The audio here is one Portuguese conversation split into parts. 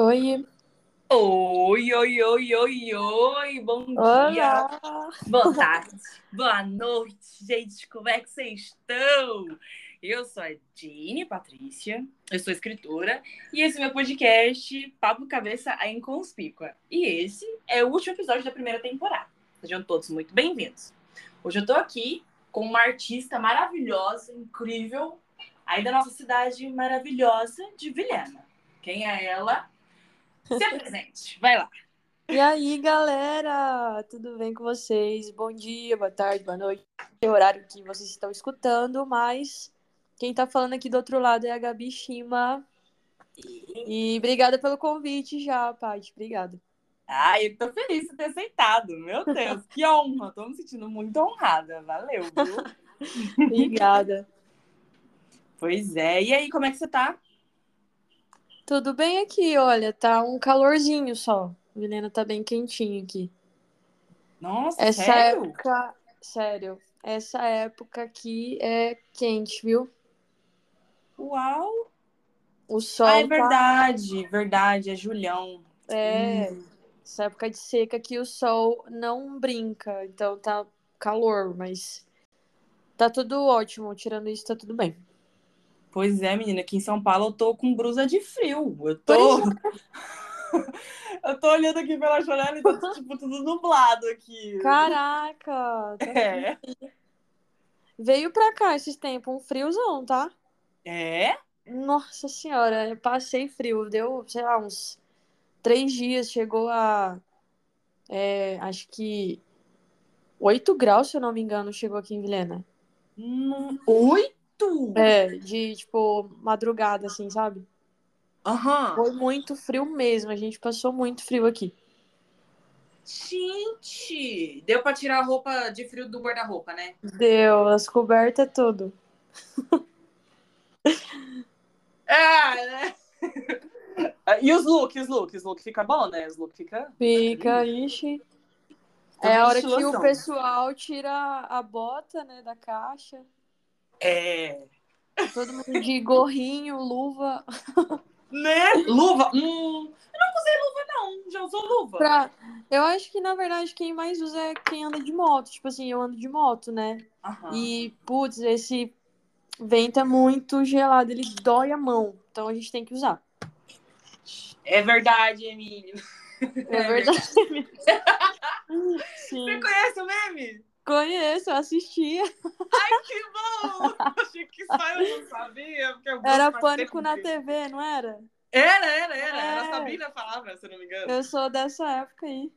Oi. Oi, oi, oi, oi, oi, bom Olá. dia, boa tarde, boa noite, gente, como é que vocês estão? Eu sou a Jane Patrícia, eu sou escritora, e esse é meu podcast, Papo Cabeça a Inconspícua. E esse é o último episódio da primeira temporada. Sejam todos muito bem-vindos. Hoje eu tô aqui com uma artista maravilhosa, incrível, aí da nossa cidade maravilhosa de Vilhena. Quem é ela? Se apresente, vai lá. E aí, galera? Tudo bem com vocês? Bom dia, boa tarde, boa noite. É o horário que vocês estão escutando, mas quem tá falando aqui do outro lado é a Gabi Shima. E obrigada pelo convite já, Paty. Obrigada. Ai, eu tô feliz de ter aceitado. Meu Deus, que honra. Tô me sentindo muito honrada. Valeu, viu? Obrigada. pois é. E aí, como é que você tá? Tudo bem aqui, olha, tá um calorzinho só. A Milena tá bem quentinho aqui. Nossa, Essa sério? época, sério, essa época aqui é quente, viu? Uau! O sol Ah, é tá verdade, verdade. É Julião. É, Hum. essa época de seca que o sol não brinca, então tá calor, mas tá tudo ótimo, tirando isso, tá tudo bem. Pois é, menina. Aqui em São Paulo eu tô com brusa de frio. Eu tô... Eu tô olhando aqui pela janela e tá tipo, tudo nublado aqui. Caraca, tá É. Veio pra cá esses tempos, um friozão, tá? É? Nossa senhora, eu passei frio, deu, sei lá, uns três dias, chegou a, é, acho que 8 graus, se eu não me engano, chegou aqui em Vilhena. Hum, Oito? É, de, tipo, madrugada, assim, sabe? Aham. Foi muito frio mesmo, a gente passou muito frio aqui. Gente! Deu pra tirar a roupa de frio do guarda-roupa, né? Deu, as cobertas, tudo. É, né? E os looks, os looks, os looks fica bom, né? Os looks fica. Fica, ixi. É a hora que o pessoal tira a bota, né, da caixa. É. Todo mundo de gorrinho, luva. Né? Luva? Hum. Eu não usei luva, não. Já usou luva? Pra... Eu acho que, na verdade, quem mais usa é quem anda de moto. Tipo assim, eu ando de moto, né? Aham. E, putz, esse vento é muito gelado, ele dói a mão. Então a gente tem que usar. É verdade, Emílio. É verdade. Sim. Você conhece o meme? Conheço, eu assistia. Ai, que bom! Achei que só eu não sabia. Porque eu Era pânico na. TV, não era? Era, era, era. Era a É. Sabrina falava, se não me engano. Eu sou dessa época aí.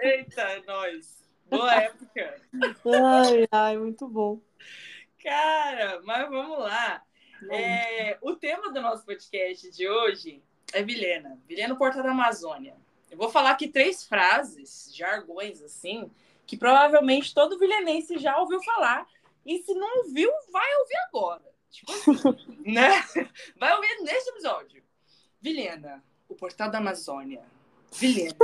Eita, nós. Boa época. Ai, ai, muito bom. Cara, mas vamos lá. É, o tema do nosso podcast de hoje é Vilhena. Vilhena Porta da Amazônia. Eu vou falar aqui três frases, jargões assim, que provavelmente todo vilhenense já ouviu falar. E se não ouviu, vai ouvir agora. Tipo assim, né? Vai ouvir neste episódio. Vilhena, o portal da Amazônia. Vilhena.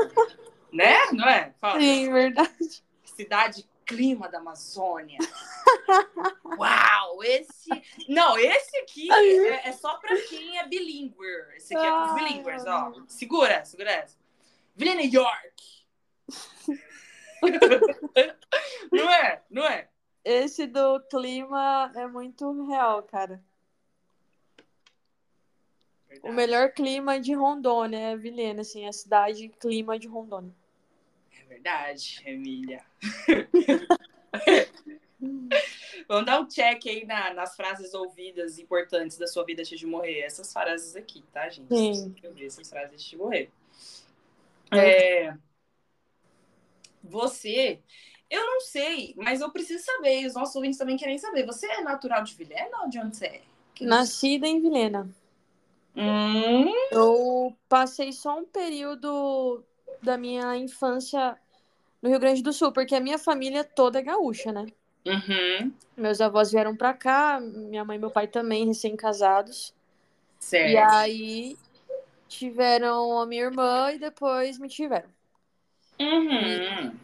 né? Não é? Fala. Sim, verdade. Cidade clima da Amazônia. Uau, esse. Não, esse aqui é, é só pra quem é bilíngue. Esse aqui é pros Ai, bilíngues, ai. ó. Segura, segura essa. Vilhena York. não é? Não é? Esse do clima é muito real, cara. O melhor clima de Rondônia é Vilhena, assim, a cidade clima de Rondônia. É verdade, Emília. Vamos dar um check aí na- nas frases ouvidas importantes da sua vida antes de morrer. Essas frases aqui, tá, gente? Sim. Que ouvir essas frases antes de morrer. É, Você, eu não sei, mas eu preciso saber, e os nossos ouvintes também querem saber. Você é natural de Vilhena ou de onde você é? Que Nascida em Vilhena. Hum, Eu passei só um período da minha infância no Rio Grande do Sul, porque a minha família toda é gaúcha, né? uhum, Meus avós vieram pra cá, minha mãe e meu pai também, recém-casados. certo. E aí tiveram a minha irmã e depois me tiveram. Uhum.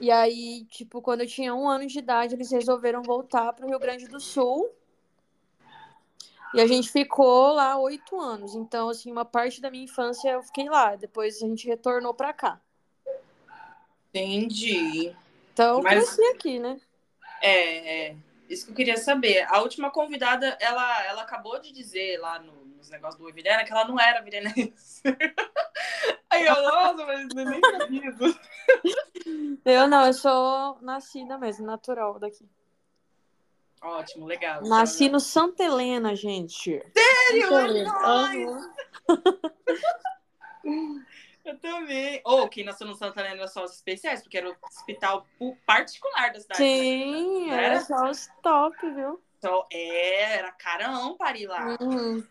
E aí, tipo, quando eu tinha um ano de idade, eles resolveram voltar pro Rio Grande do Sul. E a gente ficou lá oito anos. Então, assim, uma parte da minha infância eu fiquei lá. Depois a gente retornou pra cá. Entendi. Então, eu Mas- cresci aqui, né? É, é, isso que eu queria saber. A última convidada, ela, ela acabou de dizer lá no, nos negócios do Oi Virena que ela não era virenense. Aí eu, nossa, mas eu nem sabia disso. Eu não, eu sou nascida mesmo, natural daqui. Ótimo, legal. Nasci no Santa Helena, gente. Sério? Santa Helena. Eu também. Ou quem nasceu no Santa Helena era só os especiais, porque era o hospital particular da cidade. né? Sim, Era? era só os top, viu? Então, é, era carão parir lá. Uhum.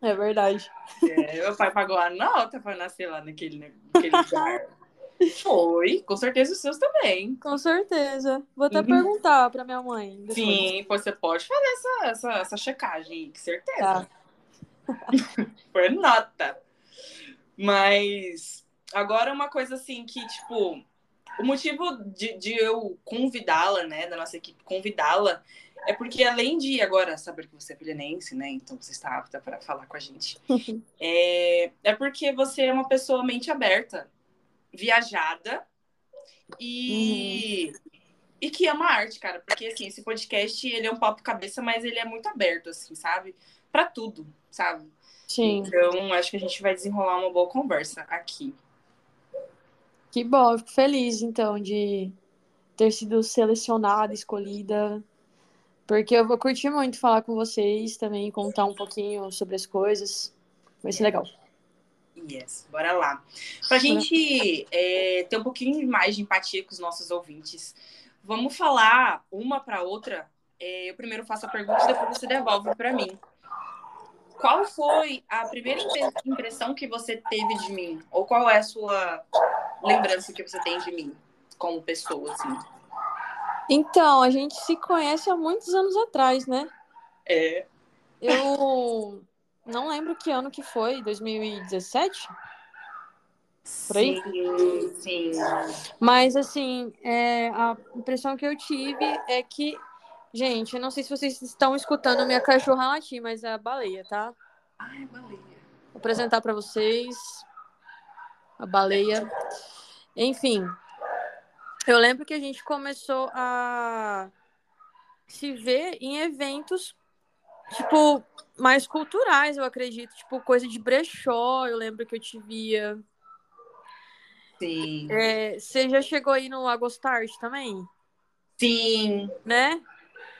É verdade. É, meu pai pagou a nota pra nascer lá naquele, naquele lugar. Foi, com certeza os seus também. Com certeza. Vou até Uhum. perguntar pra minha mãe. depois. Sim, você pode fazer essa, essa, essa checagem com certeza. Tá. Por nota. Mas agora uma coisa assim que, tipo, o motivo de, de eu convidá-la, né, da nossa equipe convidá-la, é porque além de agora saber que você é pilenense, né, então você está apta para falar com a gente, é, é porque você é uma pessoa mente aberta, viajada e, e que ama arte, cara. Porque, assim, esse podcast, ele é um papo cabeça, mas ele é muito aberto, assim, sabe? Pra tudo, sabe? Sim. Então, acho que a gente vai desenrolar uma boa conversa aqui. Que bom, eu fico feliz, então, de ter sido selecionada, escolhida. Porque eu vou curtir muito falar com vocês também, contar um pouquinho sobre as coisas. Vai ser legal. Yes, bora lá. Pra gente é, ter um pouquinho mais de empatia com os nossos ouvintes, vamos falar uma pra outra. É, eu primeiro faço a pergunta e depois você devolve pra mim. Qual foi a primeira impre- impressão que você teve de mim? Ou qual é a sua lembrança que você tem de mim como pessoa, assim? Então, a gente se conhece há muitos anos atrás, né? É. Eu não lembro que ano que foi, 2017? Por aí? Sim, sim. Mas, assim, é, a impressão que eu tive é que. Gente, eu não sei se vocês estão escutando minha cachorra latir, mas é a baleia, tá? Ai, baleia. Vou apresentar para vocês a baleia. Enfim, eu lembro que a gente começou a se ver em eventos, tipo, mais culturais, eu acredito. Tipo, coisa de brechó, eu lembro que eu te via. Sim. É, você já chegou aí no Lagostart também? Sim. Né?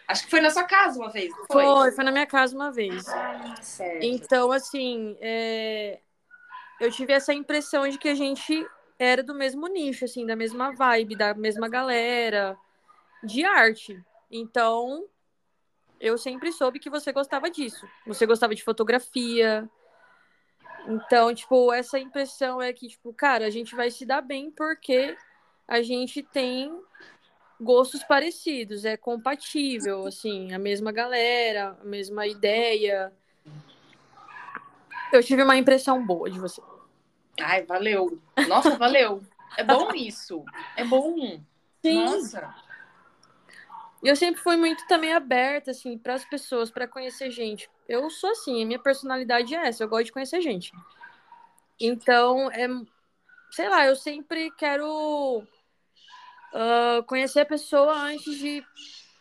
Acho que foi na sua casa uma vez, Foi, foi? foi na minha casa uma vez. Ah, certo. Então, assim, é, eu tive essa impressão de que a gente era do mesmo nicho, assim, da mesma vibe, da mesma galera de arte. Então, eu sempre soube que você gostava disso. Você gostava de fotografia. Então, tipo, essa impressão é que, tipo, cara, a gente vai se dar bem porque a gente tem gostos parecidos, é compatível, assim, a mesma galera, a mesma ideia. Eu tive uma impressão boa de você. Ai, valeu. Nossa, valeu. É bom isso. É bom. Nossa. Eu sempre fui muito também aberta, assim, para as pessoas, para conhecer gente. Eu sou assim, a minha personalidade é essa, eu gosto de conhecer gente. Então, é, sei lá, eu sempre quero ah, conhecer a pessoa antes de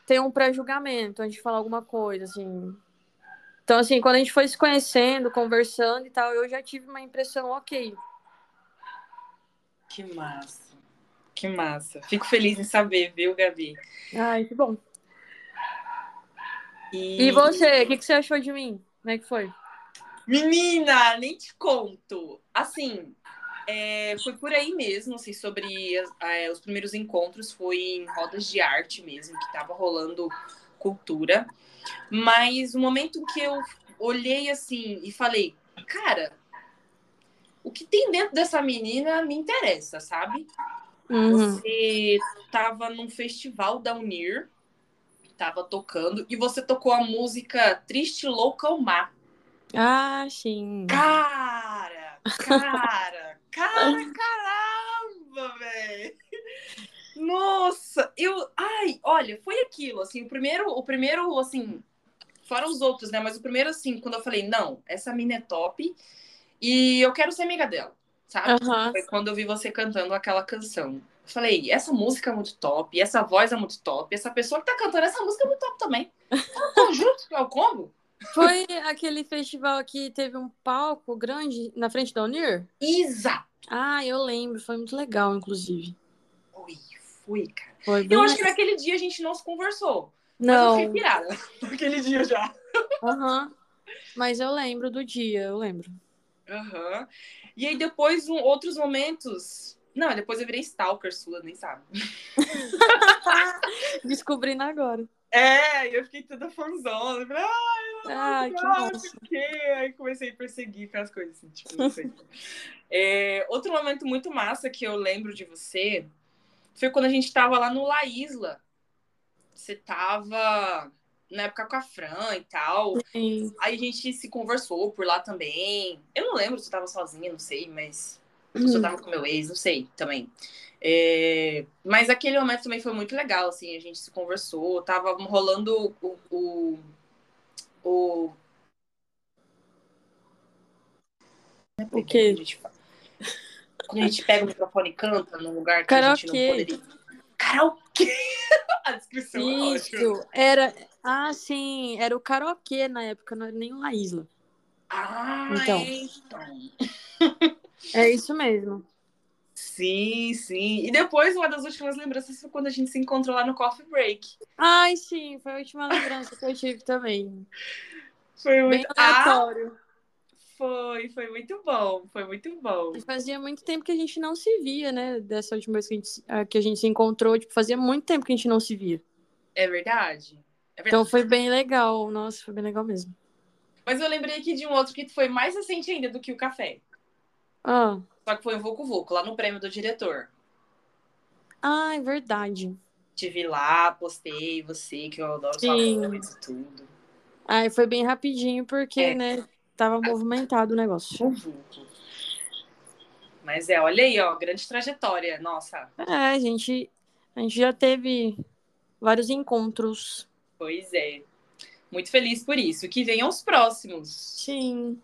ter um pré-julgamento, antes de falar alguma coisa, assim. Então, assim, quando a gente foi se conhecendo, conversando e tal, eu já tive uma impressão, ok. Que massa. Que massa. Fico feliz em saber, viu, Gabi? Ai, que bom. E, E você, o que, que você achou de mim? Como é que foi? Menina, nem te conto. Assim, é, foi por aí mesmo, assim, sobre é, os primeiros encontros, foi em rodas de arte mesmo, que tava rolando cultura. Mas o momento que eu olhei assim e falei, cara, o que tem dentro dessa menina me interessa, sabe? Uhum. Você tava num festival da Unir, tava tocando, e você tocou a música Triste Louca ao Mar. Ah, sim. Cara, cara, cara, caramba, velho. Nossa, eu, ai, olha, foi aquilo, assim, o primeiro, o primeiro, assim, Fora os outros, né? Mas o primeiro, assim, quando eu falei, não, essa mina é top e eu quero ser amiga dela, sabe? Aham. Foi quando eu vi você cantando aquela canção. Eu falei, essa música é muito top, essa voz é muito top, essa pessoa que tá cantando essa música é muito top também. Um conjunto, é o combo. Foi aquele festival que teve um palco grande na frente da Unir? Exato. Ah, eu lembro. Foi muito legal, inclusive. Foi, foi, cara. Foi bem... Eu acho que naquele dia a gente não se conversou. Mas eu Não. fiquei pirada naquele dia já. Aham. Mas eu lembro do dia, eu lembro. Aham. E aí depois, um, outros momentos... Não, depois eu virei stalker sua, nem sabe. Descobrindo agora. É, e eu fiquei toda fanzona. Falei, ai, Ah, que não sei o quê. Aí comecei a perseguir com as coisas assim, tipo, não sei. É, outro momento muito massa que eu lembro de você foi quando a gente tava lá no La Isla. Você tava na época com a Fran e tal. Sim. Aí a gente se conversou por lá também. Eu não lembro se eu tava sozinha, não sei, mas. Se eu tava com meu ex, não sei também. É, Mas aquele momento também foi muito legal, assim, a gente se conversou, tava rolando o. o, o... O quê? Quando a gente pega o microfone e canta num lugar que a gente não poderia. Karaokê! A descrição é ótima. Isso. Era. Ah, sim. Era o karaokê na época, não era nem uma isla. Ah, Então. então. É isso mesmo. Sim, sim. E depois, uma das últimas lembranças foi quando a gente se encontrou lá no Coffee Break. Ai, sim. Foi a última lembrança que eu tive também. Foi Bem muito. Ah, aleatório. Foi, foi muito bom. Foi muito bom. E fazia muito tempo que a gente não se via, né? Dessa última vez que a gente, se- ah, que a gente se encontrou. Tipo, fazia muito tempo que a gente não se via. É verdade? É verdade. Então foi bem legal. Nossa, foi bem legal mesmo. Mas eu lembrei aqui de um outro que foi mais recente ainda do que o café. Ah, Só que foi o Vucu Vucu, lá no prêmio do diretor. ah é verdade. Te vi lá, postei você, que eu adoro e tudo. Ai, foi bem rapidinho, porque, É. né, tava movimentado o negócio. Mas é, olha aí, ó, grande trajetória. Nossa, É, a gente, a gente já teve vários encontros. pois é. Muito feliz por isso. Que venham os próximos. Sim.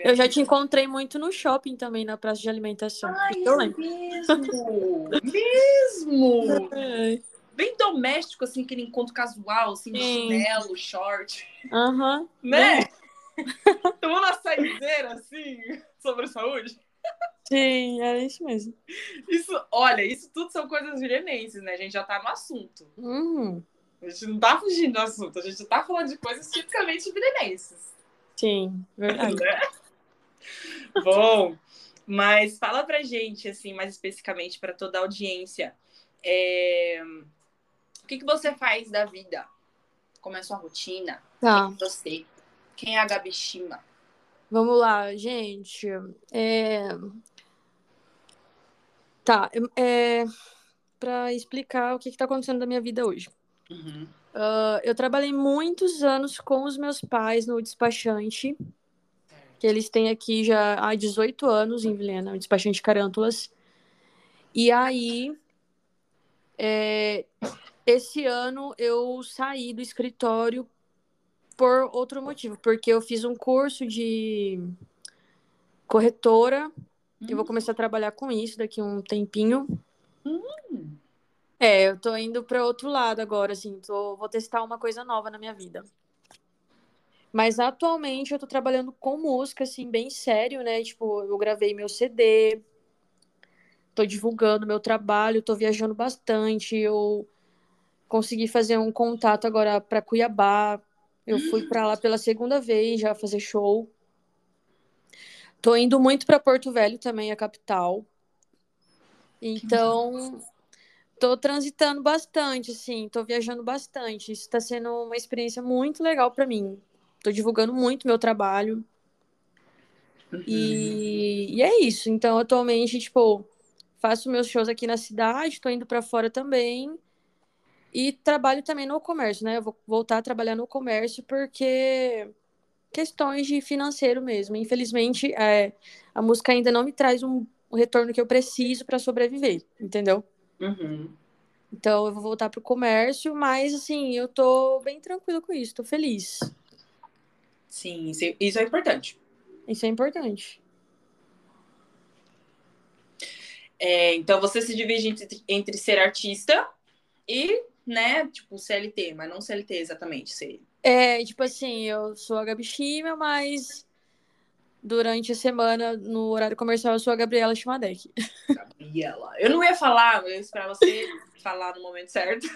Eu já te encontrei muito no shopping também, na praça de alimentação. Ai, Isso eu lembro. mesmo! mesmo! É. Bem doméstico, assim, aquele encontro casual, assim, de chinelo, short. Aham. Né? Tomando uma saideira, assim, sobre saúde. Sim, era isso mesmo. Isso, olha, isso tudo são coisas virenenses, né? A gente já tá no assunto. Uhum. A gente não tá fugindo do assunto, a gente tá falando de coisas tipicamente virenenses. Sim, verdade. Né? Bom, mas fala pra gente, assim, mais especificamente para toda a audiência. é, O que, que você faz da vida? Como é a sua rotina? Tá. Você. Quem é a Gabi Shima? Vamos lá, gente. É... Tá, é... para explicar o que está acontecendo na minha vida hoje. Uhum. Ah, eu trabalhei muitos anos com os meus pais no despachante, que eles têm aqui já há 18 anos em Vilhena, o despachante Carântulas. E aí, é, esse ano eu saí do escritório por outro motivo, porque eu fiz um curso de corretora. Eu vou começar a trabalhar com isso daqui a um tempinho. Hum. É, eu tô indo para outro lado agora, assim, tô, vou testar uma coisa nova na minha vida. Mas atualmente eu tô trabalhando com música, assim, bem sério, né? Tipo, eu gravei meu CD, tô divulgando meu trabalho, tô viajando bastante, eu consegui fazer um contato agora para Cuiabá. Eu fui para lá pela segunda vez já fazer show. Tô indo muito para Porto Velho também, a capital. Então, tô transitando bastante, assim, tô viajando bastante. Isso tá sendo uma experiência muito legal para mim. Tô divulgando muito meu trabalho. Uhum. E, e é isso. Então, atualmente, tipo, faço meus shows aqui na cidade, tô indo para fora também. E trabalho também no comércio, né? Eu vou voltar a trabalhar no comércio porque questões de financeiro mesmo. Infelizmente, é, a música ainda não me traz um, o retorno que eu preciso para sobreviver, entendeu? Uhum. Então eu vou voltar pro comércio, mas assim, eu tô bem tranquila com isso, tô feliz. Sim, isso é, isso é importante. Isso é importante. É, então você se divide entre, entre ser artista e, né, tipo, CLT, mas não CLT exatamente, ser. É, tipo assim, eu sou a Gabi Schima, mas durante a semana, no horário comercial, eu sou a Gabriela Chimadec. Gabriela. Eu não ia falar, eu esperava você falar no momento certo.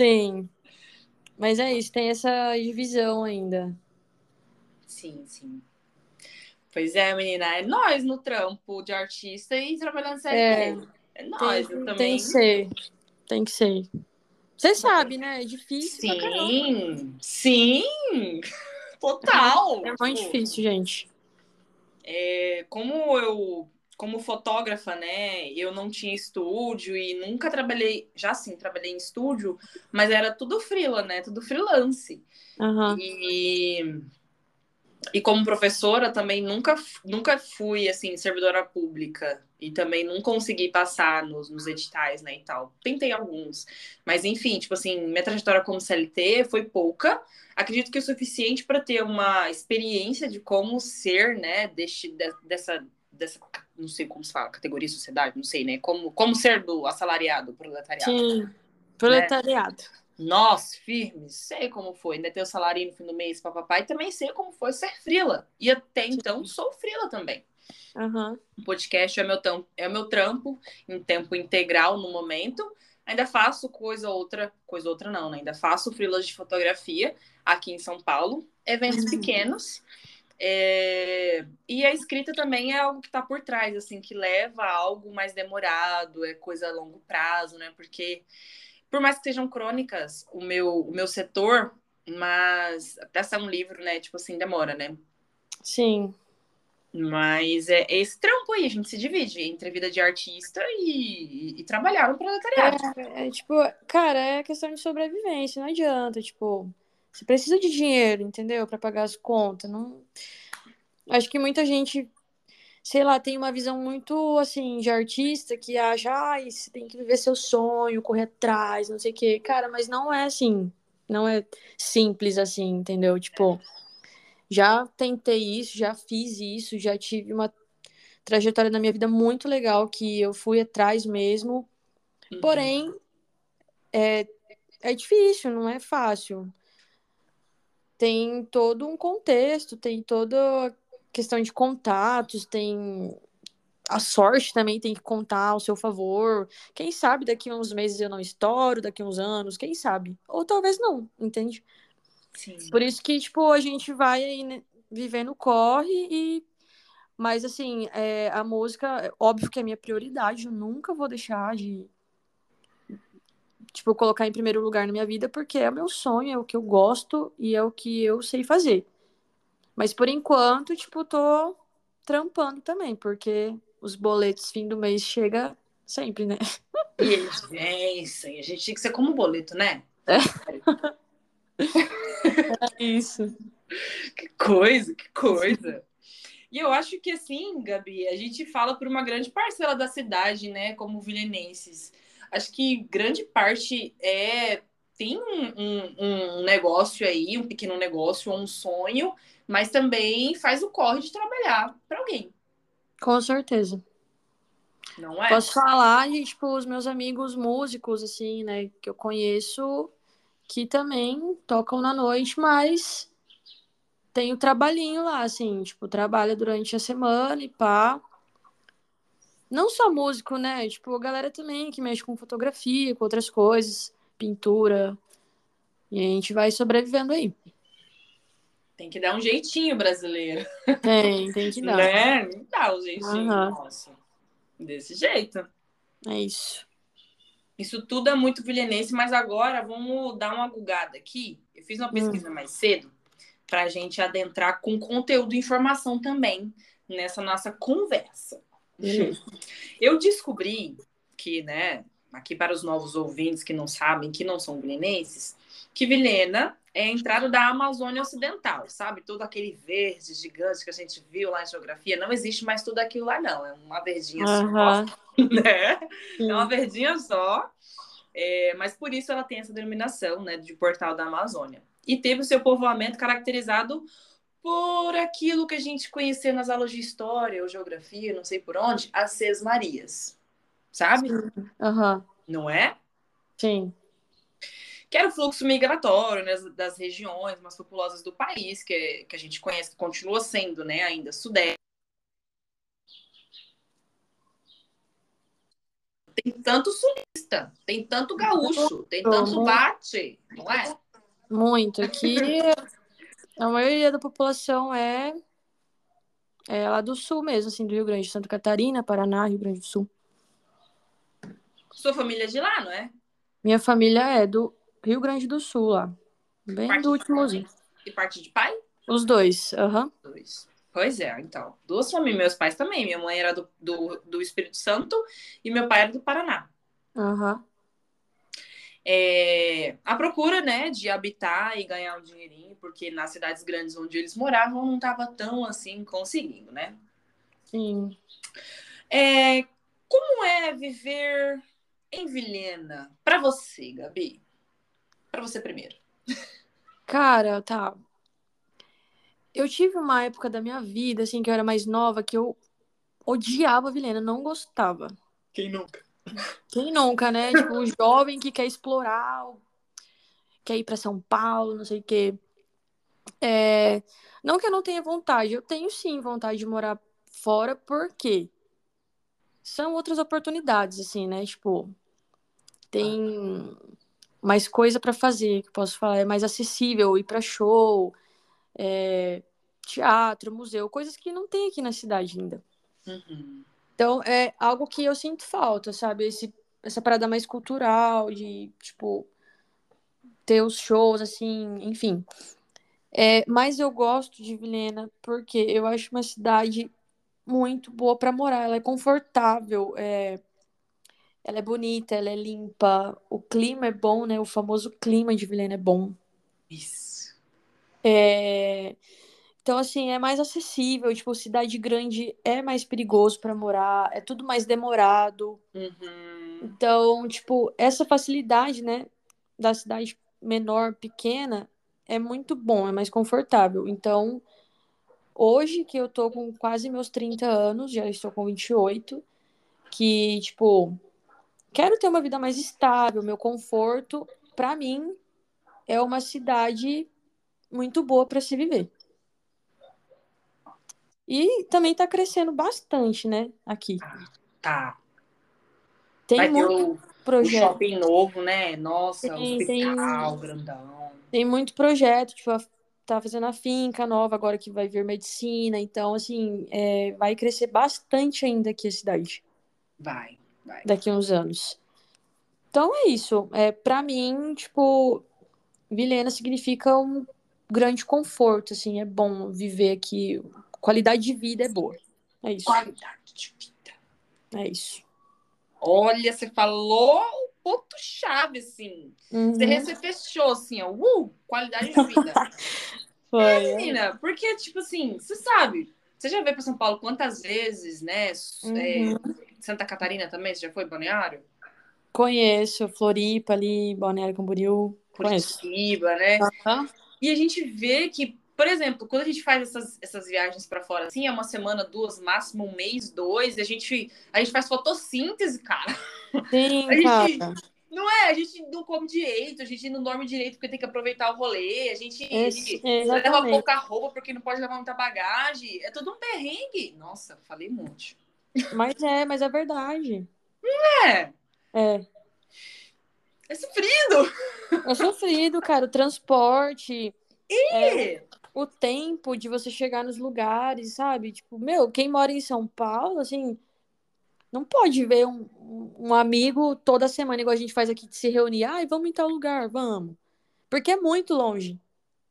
Sim. Mas é isso, tem essa divisão ainda. Sim, sim. Pois é, menina, é nós no trampo de artista e trabalhando CLT. É, é nós, tem, eu também. Tem que ser. Tem que ser. Você sabe, né? É difícil. Sim, sim. Total. É muito Tipo, difícil, gente. é, como eu, como fotógrafa, né, eu não tinha estúdio e nunca trabalhei, já sim, trabalhei em estúdio, mas era tudo freela, né, tudo freelance. Aham. E, e como professora também nunca, nunca fui, assim, servidora pública e também não consegui passar nos, nos editais, né, e tal. Tentei alguns, mas enfim, tipo assim, minha trajetória como CLT foi pouca, acredito que é o suficiente para ter uma experiência de como ser, né, deste, de- dessa, dessa, não sei como se fala, categoria sociedade, não sei, né, como, como ser do assalariado, proletariado. Sim. Proletariado. Nós, firmes, sei como foi, ainda ter o salário no fim do mês, papapá, e também sei como foi ser frila. E até então sou frila também. Aham. O podcast é meu, é o meu trampo em tempo integral no momento. Ainda faço coisa outra, coisa outra não, né? Ainda faço frilas de fotografia aqui em São Paulo, eventos Uhum. pequenos. É, E a escrita também é algo que está por trás, assim, que leva a algo mais demorado, é coisa a longo prazo, né? Porque, por mais que sejam crônicas, o meu, o meu setor, mas até ser um livro, né? Tipo assim, demora, né? Sim. Mas é é esse trampo aí, a gente se divide entre vida de artista e, e trabalhar no proletariado. É, é, tipo, cara, é questão de sobrevivência, não adianta, tipo, você precisa de dinheiro, entendeu? Pra pagar as contas, não... Acho que muita gente, sei lá, tem uma visão muito, assim, de artista que acha, ai, você tem que viver seu sonho, correr atrás, não sei o quê. Cara, mas não é assim, não é simples assim, entendeu? Tipo, já tentei isso, já fiz isso, já tive uma trajetória na minha vida muito legal que eu fui atrás mesmo. Uhum. Porém, é, é difícil, não é fácil. Tem todo um contexto, tem toda questão de contatos, tem a sorte também tem que contar ao seu favor. Quem sabe daqui a uns meses eu não estouro, daqui a uns anos, quem sabe? Ou talvez não, entende? Sim. Por isso que, tipo, a gente vai aí, né, vivendo corre e. Mas, assim, é, a música, óbvio que é minha prioridade, eu nunca vou deixar de. Tipo, colocar em primeiro lugar na minha vida, porque é o meu sonho, é o que eu gosto e é o que eu sei fazer. Mas, por enquanto, tipo, tô trampando também, porque os boletos fim do mês chega sempre, né? E é isso aí, a gente tinha que ser como boleto, né? Isso. Que coisa, que coisa. E eu acho que assim, Gabi, a gente fala por uma grande parcela da cidade, né, como vilenenses. Acho que grande parte é tem um, um, um negócio aí, um pequeno negócio, um sonho, mas também faz o corre de trabalhar para alguém, Com certeza. não é? Posso falar de, tipo, os meus amigos músicos, assim, né, que eu conheço, que também tocam na noite, mas tem o trabalhinho lá, assim, tipo, trabalha durante a semana e pá. Não só músico, né? Tipo, a galera também que mexe com fotografia, com outras coisas, pintura. E a gente vai sobrevivendo aí. Tem que dar um jeitinho brasileiro, Tem, tem que dar. né? Dá um jeitinho, Aham. nossa. Desse jeito. É isso. Isso tudo é muito vilenense, mas agora vamos dar uma gugada aqui. Eu fiz uma pesquisa mais cedo para a gente adentrar com conteúdo e informação também nessa nossa conversa. Beleza. Eu descobri que, né, aqui para os novos ouvintes que não sabem, que não são vilenenses, que Vilhena é a entrada da Amazônia Ocidental, sabe? Todo aquele verde gigante que a gente viu lá em geografia, não existe mais tudo aquilo lá, não. É uma verdinha Aham. só, né? Sim. É uma verdinha só, é, mas por isso ela tem essa denominação né, de Portal da Amazônia. E teve o seu povoamento caracterizado por aquilo que a gente conheceu nas aulas de história ou geografia, não sei por onde, as Seis Marias. Sabe? Aham. Não é? Sim. Que era o fluxo migratório né, das regiões mais populosas do país, que, que a gente conhece, continua sendo, né, ainda Sudeste. Tem tanto sulista, tem tanto gaúcho, tem tanto bate, não é? Muito. Aqui a maioria da população é, é lá do sul mesmo, assim, do Rio Grande, Santa Catarina, Paraná, Rio Grande do Sul. Sua família é de lá, não é? Minha família é do Rio Grande do Sul, lá. Bem Parte do últimozinho. E parte de pai? Os dois, aham. Dois. Pois é, então. Duas famílias. Meus pais também. Minha mãe era do, do, do Espírito Santo e meu pai era do Paraná. Aham. É, a procura, né, de habitar e ganhar um dinheirinho, porque nas cidades grandes onde eles moravam não estava tão assim conseguindo, né? Sim. É, como é viver em Vilhena para você, Gabi? Para você primeiro. Cara, tá. Eu tive uma época da minha vida, assim, que eu era mais nova, que eu odiava Vilhena, não gostava. Quem nunca? Quem nunca, né? Tipo, o jovem que quer explorar, quer ir pra São Paulo, não sei o quê. É, Não que eu não tenha vontade, eu tenho sim vontade de morar fora, porque são outras oportunidades, assim, né? Tipo, tem mais coisa pra fazer, que eu posso falar, é mais acessível ir pra show, é, teatro, museu, coisas que não tem aqui na cidade ainda. Uhum. Então, é algo que eu sinto falta, sabe? Esse, essa parada mais cultural, de, tipo, ter os shows, assim, enfim. É, mas eu gosto de Vilhena porque eu acho uma cidade muito boa para morar. Ela é confortável, é, ela é bonita, ela é limpa, o clima é bom, né? O famoso clima de Vilhena é bom. Isso. É, Então, assim, é mais acessível. Tipo, cidade grande é mais perigoso para morar, é tudo mais demorado. Uhum. Então, tipo, essa facilidade, né, da cidade menor, pequena, é muito bom, é mais confortável. Então, hoje que eu tô com quase meus 30 anos, já estou com 28, que, tipo, quero ter uma vida mais estável, meu conforto, pra mim, é uma cidade muito boa para se viver. E também tá crescendo bastante, né, aqui. Tá. Tem Vai muito o, o projeto. shopping novo, né? Nossa, Tem, hospital grandão. Tem muito projeto, tipo, a- tá fazendo a finca nova agora que vai vir medicina, então, assim, é, vai crescer bastante ainda aqui a cidade, Vai, vai. daqui a uns anos. Então é isso. É, para mim, tipo, Vilhena significa um grande conforto, assim, é bom viver aqui. Qualidade de vida é boa. É isso, Qualidade de vida. é isso. Olha, você falou ponto-chave, assim. Uhum. Você, você fechou, assim, ó. Uh, qualidade de vida. Foi. é. Menina, porque, tipo assim, você sabe, você já veio para São Paulo quantas vezes, né? Uhum. É, Santa Catarina também, você já foi balneário? Conheço Floripa ali, Balneário Camboriú. Conheço. Curitiba, né? Aham. E a gente vê que, por exemplo, quando a gente faz essas, essas viagens para fora, assim, é uma semana, duas, máximo um mês, dois, e a gente, a gente faz fotossíntese, cara. Sim, gente- cara. Não é? A gente não come direito, a gente não dorme direito porque tem que aproveitar o rolê, a gente, a gente Esse- leva pouca roupa porque não pode levar muita bagagem. É tudo um perrengue. Nossa, falei um monte. Mas é, mas é verdade. É, É. é sofrido. É sofrido, cara. O transporte, É. o tempo de você chegar nos lugares, sabe? Tipo, meu, quem mora em São Paulo, assim, não pode ver um, um amigo toda semana, igual a gente faz aqui, de se reunir. Ai, vamos em tal lugar, vamos. Porque é muito longe.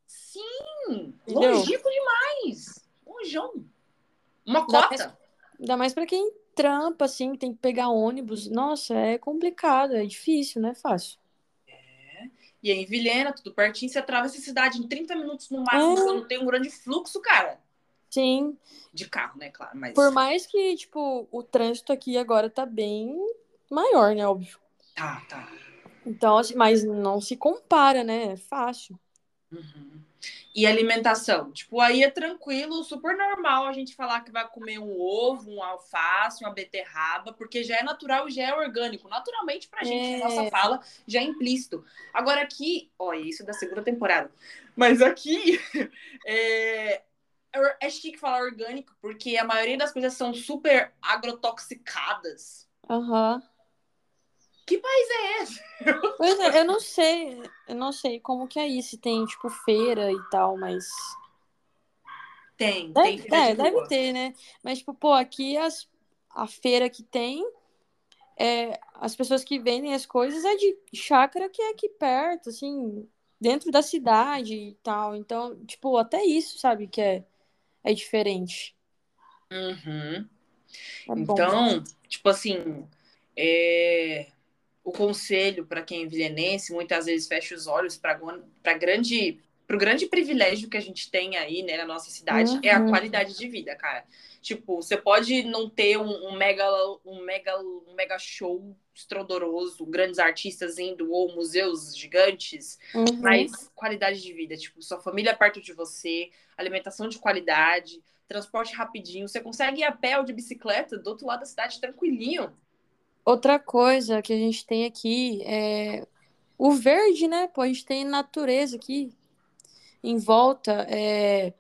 Sim, Entendeu? longínquo demais. Lonjão. Uma cota. Ainda mais pra quem trampa, assim, tem que pegar ônibus. Nossa, é complicado, é difícil, não é fácil. E aí, em Vilhena, tudo pertinho, você atravessa a cidade em 30 minutos no máximo, É. quando tem um grande fluxo, cara. Sim, De carro, né, claro. Mas por mais que, tipo, o trânsito aqui agora tá bem maior, né, óbvio. tá, tá. Então, assim, mas não se compara, né? É fácil. Uhum. E alimentação? Tipo, aí é tranquilo, super normal a gente falar que vai comer um ovo, um alface, uma beterraba, porque já é natural e já é orgânico. Naturalmente, pra gente, É. nossa fala, já é implícito. Agora aqui, ó, isso é da segunda temporada. Mas aqui é, é chique falar orgânico, porque a maioria das coisas são super agrotoxicadas. Aham. Que país é esse? Pois é, eu não sei, eu não sei como que é isso, se tem, tipo, feira e tal, mas. Tem, tem Deve, feira é, de deve rua. ter, né? Mas, tipo, pô, aqui as, a feira que tem, é, as pessoas que vendem as coisas é de chácara que é aqui perto, assim, dentro da cidade e tal. Então, tipo, até isso, sabe, que é, é diferente. Uhum. É. Então, tipo assim, é, o conselho para quem é vilenense muitas vezes fecha os olhos para grande para o grande privilégio que a gente tem aí, né, na nossa cidade, é a Uhum. qualidade de vida, cara. Tipo, você pode não ter um, um mega um mega um mega show estrondoso, grandes artistas indo ou museus gigantes, Uhum. mas qualidade de vida, tipo, sua família perto de você, alimentação de qualidade, transporte rapidinho, você consegue ir a pé ou de bicicleta do outro lado da cidade tranquilinho. Outra coisa que a gente tem aqui é o verde, né? Pô, a gente tem natureza aqui em volta. É...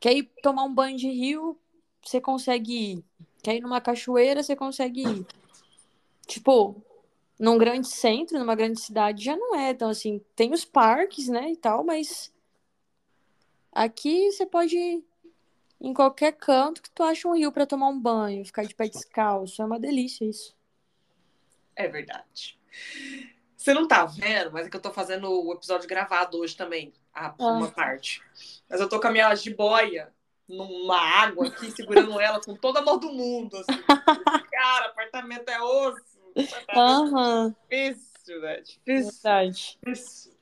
Quer ir tomar um banho de rio, você consegue ir. Quer ir numa cachoeira, você consegue ir. Tipo, num grande centro, numa grande cidade, já não é. Então, assim, tem os parques, né, e tal, mas aqui você pode ir em qualquer canto que tu acha um rio pra tomar um banho, ficar de pé descalço. É uma delícia isso. É verdade. Você não tá vendo, mas é que eu tô fazendo o episódio gravado hoje também, a, uma parte. Mas eu tô com a minha jiboia numa água aqui, segurando ela com toda a mão do mundo. Assim. Cara, apartamento é osso. Apartamento Aham, é difícil, né? Difícil. verdade. difícil.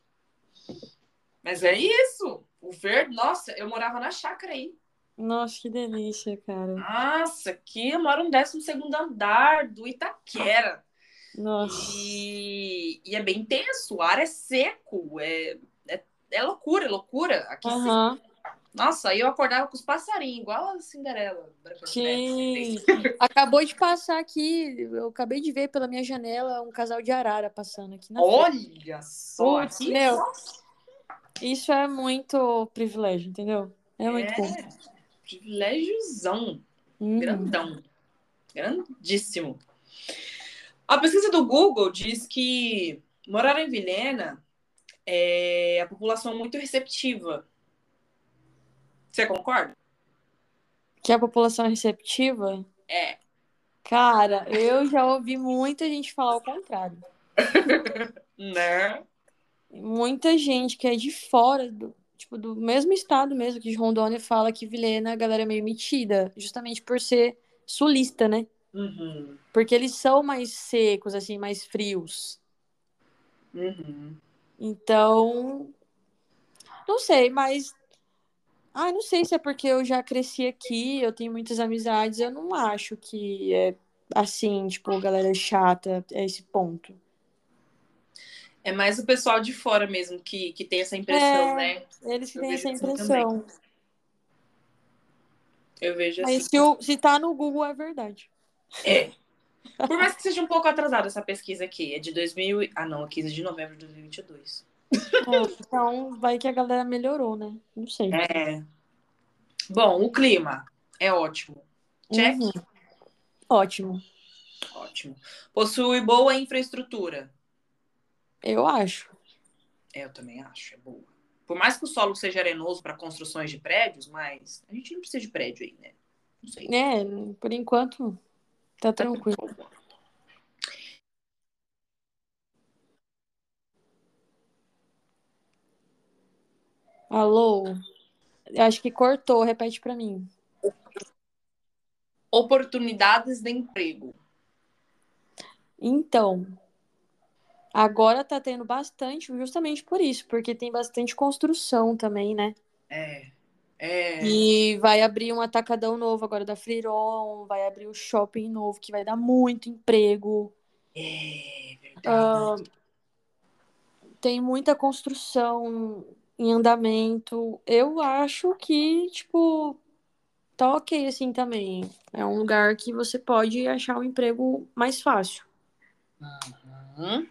Mas é isso. O verde, nossa, eu morava na chácara aí. Nossa, que delícia, cara. Nossa, aqui eu moro no 12 andar do Itaquera. Nossa. E, e é bem tenso, o ar é seco, é, é, é loucura, é loucura. Aqui, Aham. Nossa, aí eu acordava com os passarinhos, igual a Cinderela. De Sim. Acabou de passar aqui, eu acabei de ver pela minha janela um casal de arara passando aqui na frente. Olha só, Putz, aqui, meu. nossa, Isso é muito privilégio, entendeu? É muito bom. é privilégiozão, Uhum. grandão, grandíssimo. A pesquisa do Google diz que morar em Vilhena é a população muito receptiva. Você concorda? Que a população é receptiva? É. Cara, eu já ouvi muita gente falar o contrário. Né? Muita gente que é de fora, do, tipo, do mesmo estado mesmo, que de Rondônia, fala que Vilhena a galera é meio metida, justamente por ser sulista, né? Uhum. Porque eles são mais secos, assim, mais frios. Uhum. Então, não sei, mas. Ah, não sei se é porque eu já cresci aqui, eu tenho muitas amizades, eu não acho que é assim, tipo, galera chata, é esse ponto. É mais o pessoal de fora mesmo que, que tem essa impressão, É. né? Eles que Eu têm essa assim impressão. Eu vejo assim. Mas se, o, se tá no Google, é verdade. É. Por mais que seja um pouco atrasada essa pesquisa aqui, é de 2000. e- Ah, não, 15 de novembro de 2022. É, então, vai que a galera melhorou, né? Não sei. É. Bom, o clima é ótimo. Check? Uhum. Ótimo, Ótimo. Possui boa infraestrutura. eu acho. É, eu também acho, é boa. Por mais que o solo seja arenoso para construções de prédios, mas a gente não precisa de prédio aí, né? Não sei. É, por enquanto, tá tranquilo. Alô? Acho que cortou, repete pra mim. Oportunidades de emprego. Então, agora tá tendo bastante, justamente por isso, porque tem bastante construção também, né? É. É. E vai abrir um atacadão novo agora da Fliron, vai abrir um shopping novo que vai dar muito emprego. É verdade. Ah, tem muita construção em andamento. Eu acho que, tipo, tá ok assim também. É um lugar que você pode achar um emprego mais fácil. Uhum.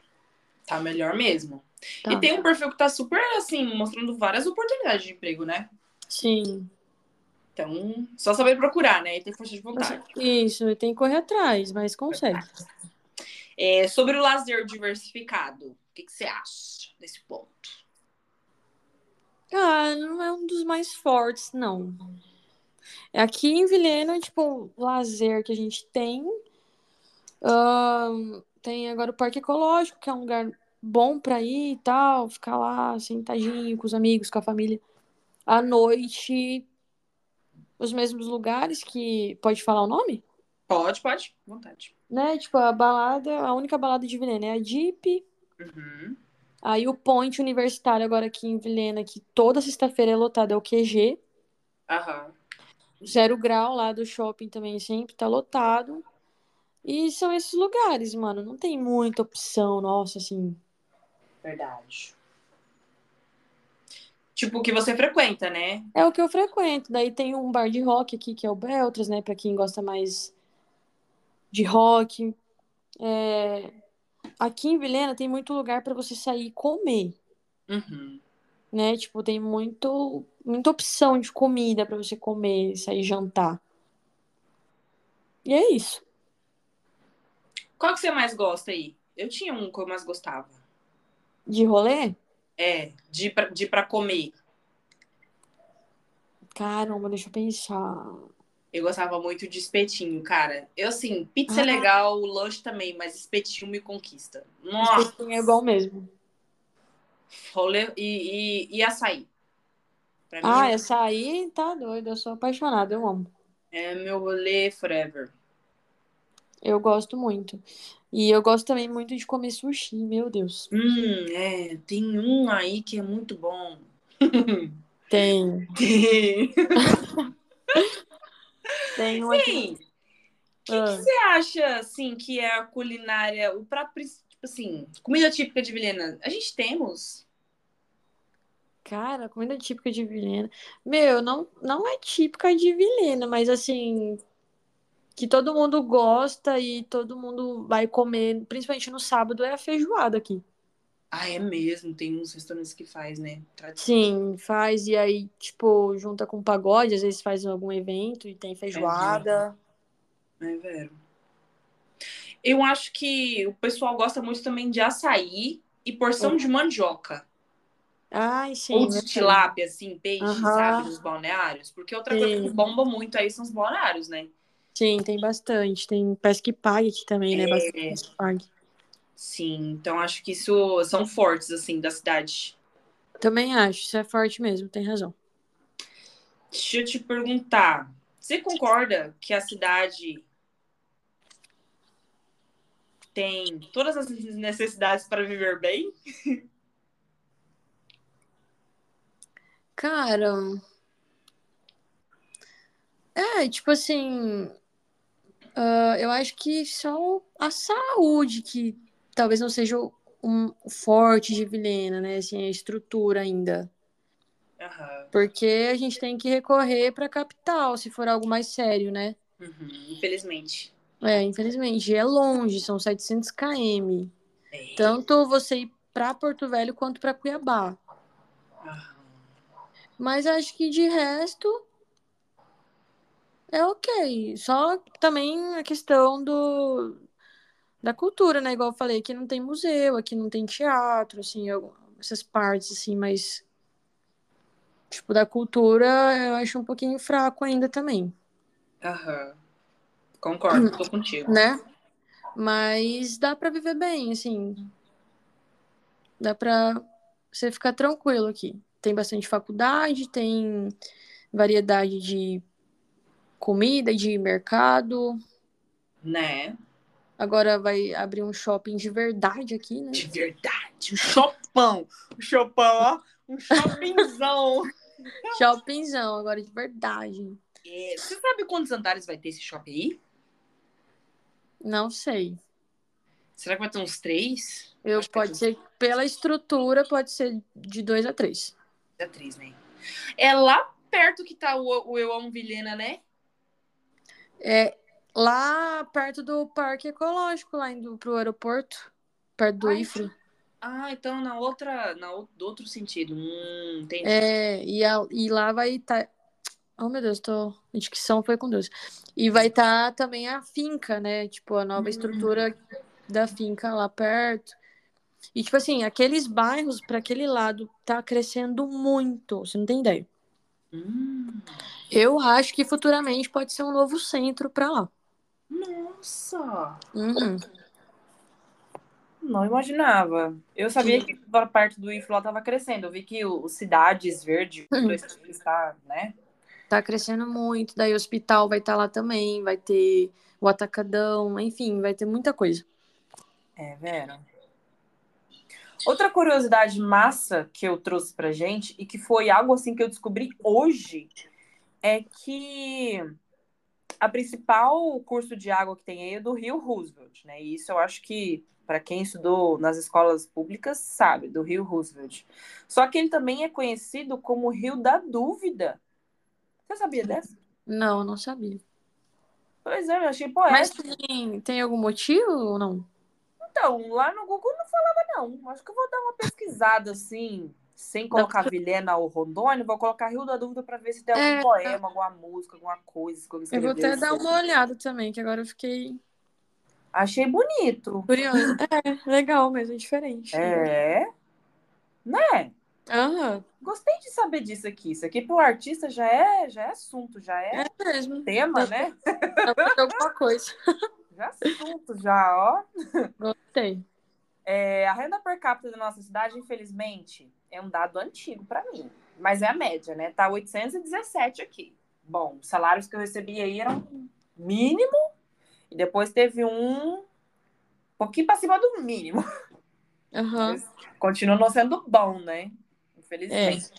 Tá melhor mesmo. Tá. E tem um perfil que tá super, assim, mostrando várias oportunidades de emprego, né? Sim. Então, só saber procurar, né? E ter força de vontade. Isso, tem que correr atrás, mas consegue. É, sobre o lazer diversificado, o que, que você acha desse ponto? Ah, não é um dos mais fortes, não. Aqui em Vilhena, tipo, o lazer que a gente tem. ahn, tem agora o Parque Ecológico, que é um lugar bom pra ir e tal, ficar lá sentadinho com os amigos, com a família. À noite, os mesmos lugares que. Pode falar o nome? Pode, pode, vontade. Né? Tipo, a balada, a única balada de Vilhena é a Jeep. Uhum. Aí o Point Universitário agora aqui em Vilhena, que toda sexta-feira é lotado, é o QG. Aham. Zero Grau lá do shopping também sempre tá lotado. E são esses lugares, mano. Não tem muita opção, nossa, assim. Verdade. Tipo, o que você frequenta, né? É o que eu frequento. Daí tem um bar de rock aqui, que é o Beltras, né? Pra quem gosta mais de rock. É, Aqui em Vilhena tem muito lugar pra você sair e comer, Uhum. né? Tipo, tem muito, muita opção de comida pra você comer, sair jantar. E é isso. Qual que você mais gosta aí? Eu tinha um que eu mais gostava. De rolê? É, de ir pra, de pra comer. Caramba, deixa eu pensar. Eu gostava muito de espetinho, cara. Eu, assim, pizza é Ah. legal, lanche também, mas espetinho me conquista. Nossa, Espetinho é bom mesmo. rolê e, e, e açaí. Pra Ah, mim, essa aí tá doida. Eu sou apaixonada, eu amo. é meu rolê forever. Eu gosto muito. E eu gosto também muito de comer sushi, meu Deus. Hum, é, tem um aí que é muito bom. Tem. Tem. Tem um. Sim. O que, Ah. que você acha, assim, que é a culinária, o princi- tipo assim, comida típica de Vilhena? A gente temos. Cara, comida típica de Vilhena. Meu, não, não é típica de Vilhena, mas assim, que todo mundo gosta e todo mundo vai comer, principalmente no sábado, é a feijoada aqui. Ah, é mesmo, tem uns restaurantes que faz, né? Sim, faz, e aí, tipo, junta com pagode, às vezes faz algum evento e tem feijoada. É, Vero. Eu acho que o pessoal gosta muito também de açaí e porção de mandioca. Ai, sim, Ou de verdade. tilápia, assim, peixe, Aham. sabe, nos balneários. Porque outra coisa Sim. que bomba muito aí são os balneários, né? Sim, tem bastante. Tem pesca e pague aqui também, né? É. Bastante pague. Sim, então acho que isso são fortes, assim, da cidade. Também acho, isso é forte mesmo, tem razão. Deixa eu te perguntar. Você concorda que a cidade tem todas as necessidades para viver bem? Cara, é, tipo assim, ah, eu acho que só a saúde que talvez não seja o, um- forte de Vilhena, né? Assim, a estrutura ainda. Aham. Porque a gente tem que recorrer pra capital, se for algo mais sério, né? Uhum, infelizmente. É, infelizmente, é longe, são 700 km. É. Tanto você ir pra Porto Velho quanto pra Cuiabá. Aham. Mas acho que de resto é ok. Só também a questão do da cultura, né? Igual eu falei, aqui não tem museu, aqui não tem teatro, assim, eu- essas partes assim, mas tipo da cultura eu acho um pouquinho fraco ainda também, Aham. Concordo, tô contigo. né? Mas dá pra viver bem, assim. Dá pra você ficar tranquilo aqui. Tem bastante faculdade, tem variedade de comida, de mercado. Né? Agora vai abrir um shopping de verdade aqui, né? De verdade. Um chopão. Um chopão, ó. Um shoppingzão. Shoppingzão, agora de verdade. É, Você sabe quantos andares vai ter esse shopping aí? Não sei. Será que vai ter uns três? Eu, Acho pode ser, pela estrutura, pode ser de dois a três. atriz, né? É lá perto que tá o, o Eu Amo Vilhena, né? É lá perto do Parque Ecológico, lá indo pro aeroporto, perto do Ai, IFRO. Ah, então na outra, na outro sentido. Hum, entendi. É, e, a- e lá vai estar. Oh, meu Deus, tô. A dicção foi com Deus. E vai estar também a finca, né? Tipo, a nova Hum. estrutura da finca lá perto. E, tipo assim, aqueles bairros para aquele lado tá crescendo muito. Você não tem ideia. Hum, Eu acho que futuramente pode ser um novo centro para lá. nossa, Uhum. não imaginava. Eu sabia que a parte do IFLO estava crescendo. Eu vi que o, o Cidades Verde Hum. está, né? Tá crescendo muito. Daí o hospital vai estar lá também. Vai ter o atacadão. Enfim, vai ter muita coisa. É, Vera. Outra curiosidade massa que eu trouxe pra gente e que foi algo assim que eu descobri hoje é que a principal curso de água que tem aí é do Rio Roosevelt, né? E isso eu acho que para quem estudou nas escolas públicas sabe, do Rio Roosevelt. Só que ele também é conhecido como o Rio da Dúvida. Você sabia dessa? Não, não sabia. Pois é, eu achei Mas poético. tem, tem algum motivo ou não? Então, lá no Google não falava, não. Acho que eu vou dar uma pesquisada assim, sem colocar Vilhena ou Rondônia, vou colocar Rio da Dúvida para ver se tem algum É. poema, alguma música, alguma coisa. que Eu vou escreveu até dar sobre. uma olhada também, que agora eu fiquei Achei bonito. curiosa. É, legal mesmo, diferente. É. Né? Aham, Gostei de saber disso aqui. Isso aqui pro artista já é, já é assunto, já é, é mesmo. tema, né? Fazer alguma coisa. Já é assunto, já, ó. Gostei. É, a renda per capita da nossa cidade, infelizmente, é um dado antigo para mim. Mas é a média, né? Tá 817 aqui. Bom, os salários que eu recebi aí eram mínimo. E depois teve um pouquinho para cima do mínimo. Mas continua não sendo bom, né? Infelizmente.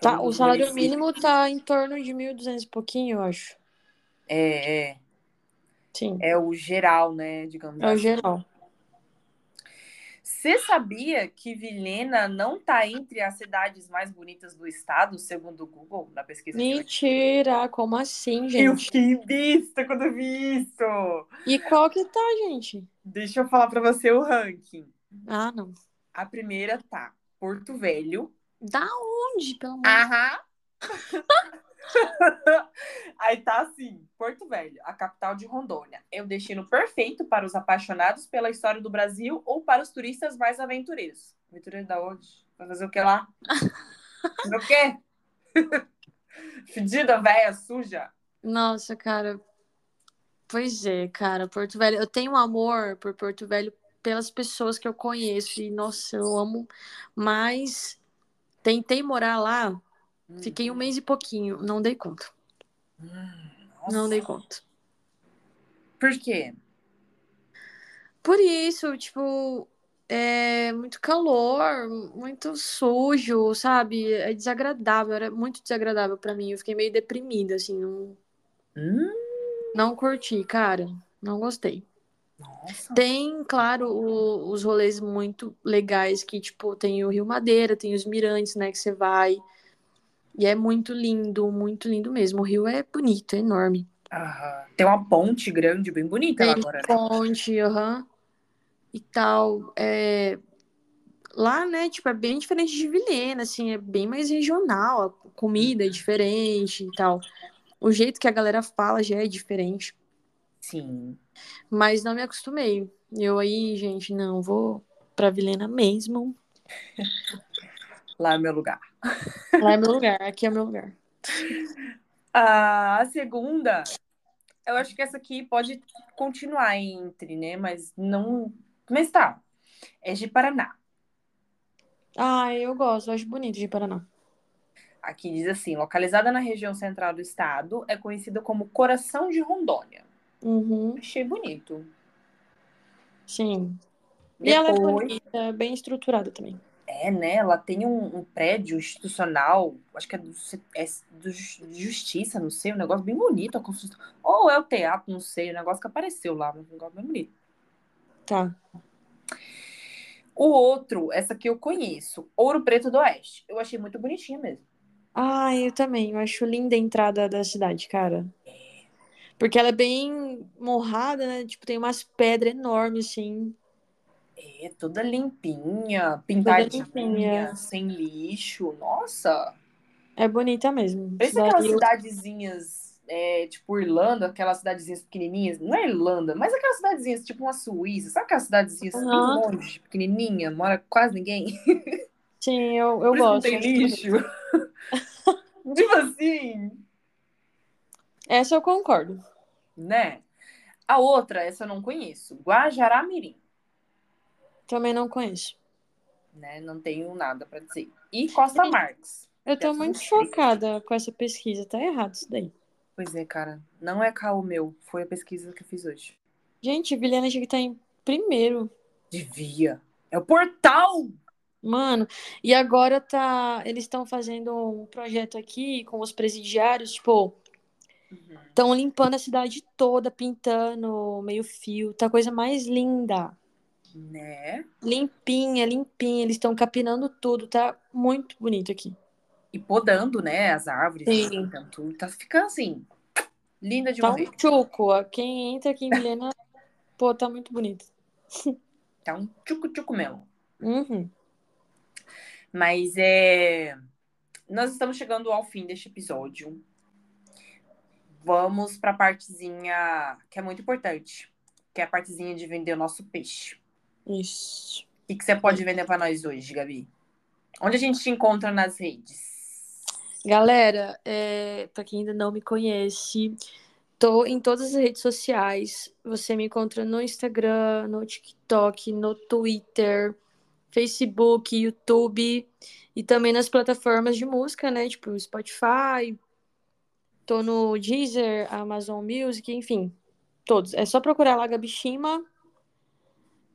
Tá, Todo o salário mínimo tá em torno de 1.200 e pouquinho, eu acho. É, é. Sim, É o geral, né? Digamos é o assim. geral. Você sabia que Vilhena não tá entre as cidades mais bonitas do estado, segundo o Google, na pesquisa eu Mentira, como assim, Eu gente? fiquei besta quando eu vi isso. E qual que tá, gente? Deixa eu falar pra você o ranking. Ah, não. A primeira tá Porto Velho. Da onde, pelo amor Aham. Aí tá assim, Porto Velho, a capital de Rondônia. É o destino perfeito para os apaixonados pela história do Brasil ou para os turistas mais aventureiros. Aventureiro da onde? Vai fazer o que lá? Fazer o quê? Fedida, velha, suja. Nossa, cara. Pois é, cara, Porto Velho. Eu tenho um amor por Porto Velho pelas pessoas que eu conheço e, nossa, eu amo. Mas tentei morar lá, fiquei um mês e pouquinho, não dei conta. Hum, Não dei conta. Por quê? Por isso, tipo, é muito calor, muito sujo, sabe? É desagradável, era muito desagradável pra mim. Eu fiquei meio deprimida, assim, não, Hum, não curti, cara. Não gostei. nossa. Tem, claro, o- os rolês muito legais que, tipo, tem o Rio Madeira, tem os mirantes, né, que você vai. E é muito lindo, muito lindo mesmo. O rio é bonito, é enorme. Aham. Tem uma ponte grande, bem bonita lá Tem agora. né? ponte, aham, e tal. É... Lá, né, tipo, é bem diferente de Vilhena, assim, é bem mais regional, a comida é diferente e tal. O jeito que a galera fala já é diferente, Sim. mas não me acostumei. Eu aí, gente, não, vou pra Vilhena mesmo. Lá é meu lugar. Lá é meu lugar, aqui é meu lugar. A segunda, eu acho que essa aqui pode continuar entre, né? Mas não. Mas tá. É de Paraná. Ah, eu gosto, eu acho bonito de Paraná. Aqui diz assim: localizada na região central do estado, é conhecida como Coração de Rondônia. Uhum, Achei bonito. sim. E ela é Depois, bonita, bem estruturada também. É, né? Ela tem um, um prédio institucional, acho que é do, é do Ju- Justiça, não sei, um negócio bem bonito. A construção. Ou é o teatro, não sei, o negócio que apareceu lá, um negócio bem bonito. Tá. O outro, essa aqui eu conheço, Ouro Preto do Oeste. Eu achei muito bonitinha mesmo. Ah, eu também. Eu acho linda a entrada da cidade, cara. Porque ela é bem morrada, né? Tipo, tem umas pedras enormes, assim. É, toda limpinha, pintadinha, limpinha. sem lixo. Nossa! É bonita mesmo. Pensa Cidade- aquelas cidadezinhas, é, tipo Irlanda, aquelas cidadezinhas pequenininhas. Não é Irlanda, mas aquelas cidadezinhas, tipo uma Suíça. Sabe aquelas cidadezinhas bem Aham. longe, pequenininha, mora quase ninguém? Sim, eu, eu Por isso não gosto. tem lixo. tipo assim, Essa eu concordo. né? A outra, essa eu não conheço. Guajará-Mirim, Também não conheço. né? Não tenho nada pra dizer. E Costa Marques. Eu ser muito chocada com essa pesquisa. Tá errado isso daí. Pois é, cara. Não é caô meu. Foi a pesquisa que eu fiz hoje. Gente, Vilhena tinha que estar em primeiro. Devia. É o portal! Mano, e agora tá. Eles estão fazendo um projeto aqui com os presidiários, tipo, estão limpando a cidade toda, pintando meio fio. Tá a coisa mais linda. Né? Limpinha, limpinha. Eles estão capinando tudo. Tá muito bonito aqui. E podando, né? As árvores. Sim. Então, tudo tá ficando assim. Linda de Tá morrer. um chuco. ó. Quem entra aqui em Vilhena, pô, tá muito bonito. Tá um tchucu-tchucu mesmo. Uhum. Mas é. Nós estamos chegando ao fim deste episódio. Vamos para a partezinha que é muito importante, que é a partezinha de vender o nosso peixe. Isso. O que, que você pode vender para nós hoje, Gabi? Onde a gente te encontra nas redes? Galera, é, para quem ainda não me conhece, tô em todas as redes sociais. Você me encontra no Instagram, no TikTok, no Twitter, Facebook, YouTube e também nas plataformas de música, né? Tipo Spotify. Tô no Deezer, Amazon Music, enfim, todos. É só procurar lá Gabi Shima.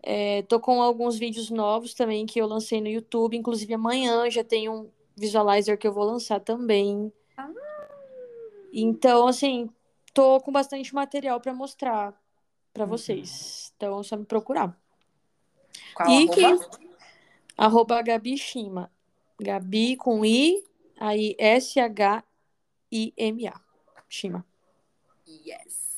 É, tô com alguns vídeos novos também que eu lancei no YouTube. Inclusive, amanhã já tem um visualizer que eu vou lançar também. Ah. Então, assim, tô com bastante material para mostrar para Uhum. vocês. Então, é só me procurar. Qual E arroba? quem- Arroba Gabi Shima. Gabi com I, aí S-H-I-M-A. Shima. Yes.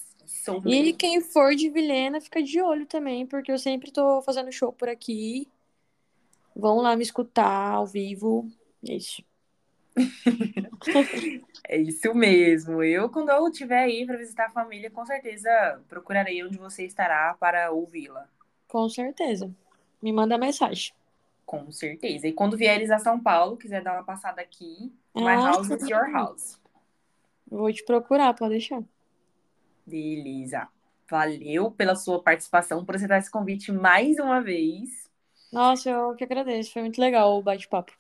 Sou E mesmo. quem for de Vilhena, fica de olho também, porque eu sempre tô fazendo show por aqui. Vão lá me escutar ao vivo. É isso. É isso mesmo. Eu, quando eu estiver aí para visitar a família, com certeza procurarei onde você estará para ouvi-la. Com certeza. Me manda mensagem. Com certeza. E quando vieres a São Paulo, quiser dar uma passada aqui, my Ah, house is your house. Vou te procurar, pode deixar. Beleza. Valeu pela sua participação, por aceitar esse convite mais uma vez. Nossa, eu que agradeço. Foi muito legal o bate-papo.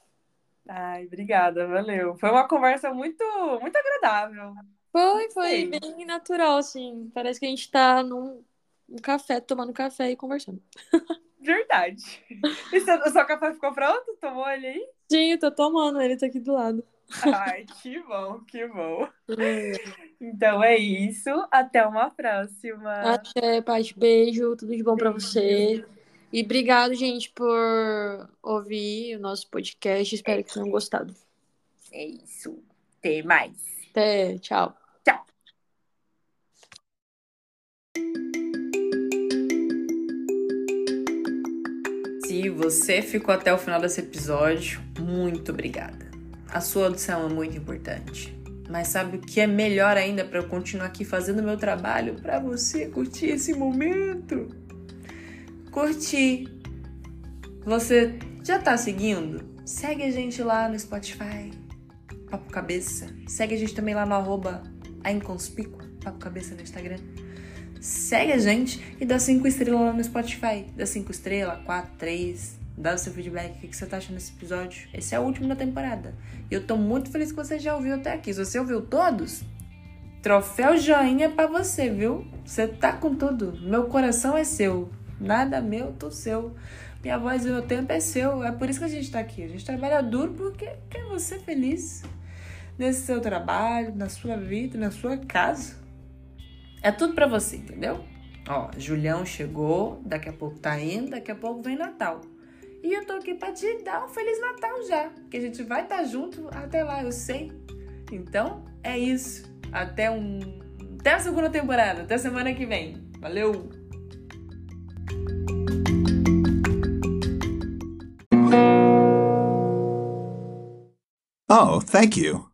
Ai, obrigada, valeu. Foi uma conversa muito, muito agradável. Foi, foi Sei. bem natural, assim. Parece que a gente tá num, num café, tomando café e conversando. Verdade. E seu, o seu café ficou pronto? Tomou ele aí? Sim, eu tô tomando, ele tá aqui do lado. Ai, que bom, que bom. Então é isso. Até uma próxima. Até, Paty, beijo, tudo de bom pra você. E obrigado, gente, por ouvir o nosso podcast. Espero que tenham gostado. É isso. Até mais. Até, tchau. Tchau. Se você ficou até o final desse episódio, muito obrigada. A sua audição é muito importante. Mas sabe o que é melhor ainda para eu continuar aqui fazendo meu trabalho para você curtir esse momento? Curtir. Você já tá seguindo? Segue a gente lá no Spotify, Papo Cabeça. Segue a gente também lá no arroba a Inconspícua, Papo Cabeça no Instagram. Segue a gente e dá cinco estrelas lá no Spotify. Dá cinco estrelas, quatro, três. Dá o seu feedback. O que você tá achando desse episódio? Esse é o último da temporada. E eu tô muito feliz que você já ouviu até aqui. Se você ouviu todos, troféu joinha pra você, viu? Você tá com tudo. Meu coração é seu. Nada meu, tudo seu. Minha voz e meu tempo é seu. É por isso que a gente tá aqui. A gente trabalha duro porque quer você feliz nesse seu trabalho, na sua vida, na sua casa. É tudo pra você, entendeu? Ó, Julião chegou, daqui a pouco tá indo, daqui a pouco vem Natal. E eu tô aqui pra te dar um Feliz Natal já, que a gente vai estar tá junto até lá, eu sei. Então, é isso. Até um. Até a segunda temporada, até semana que vem. Valeu! Oh, thank you.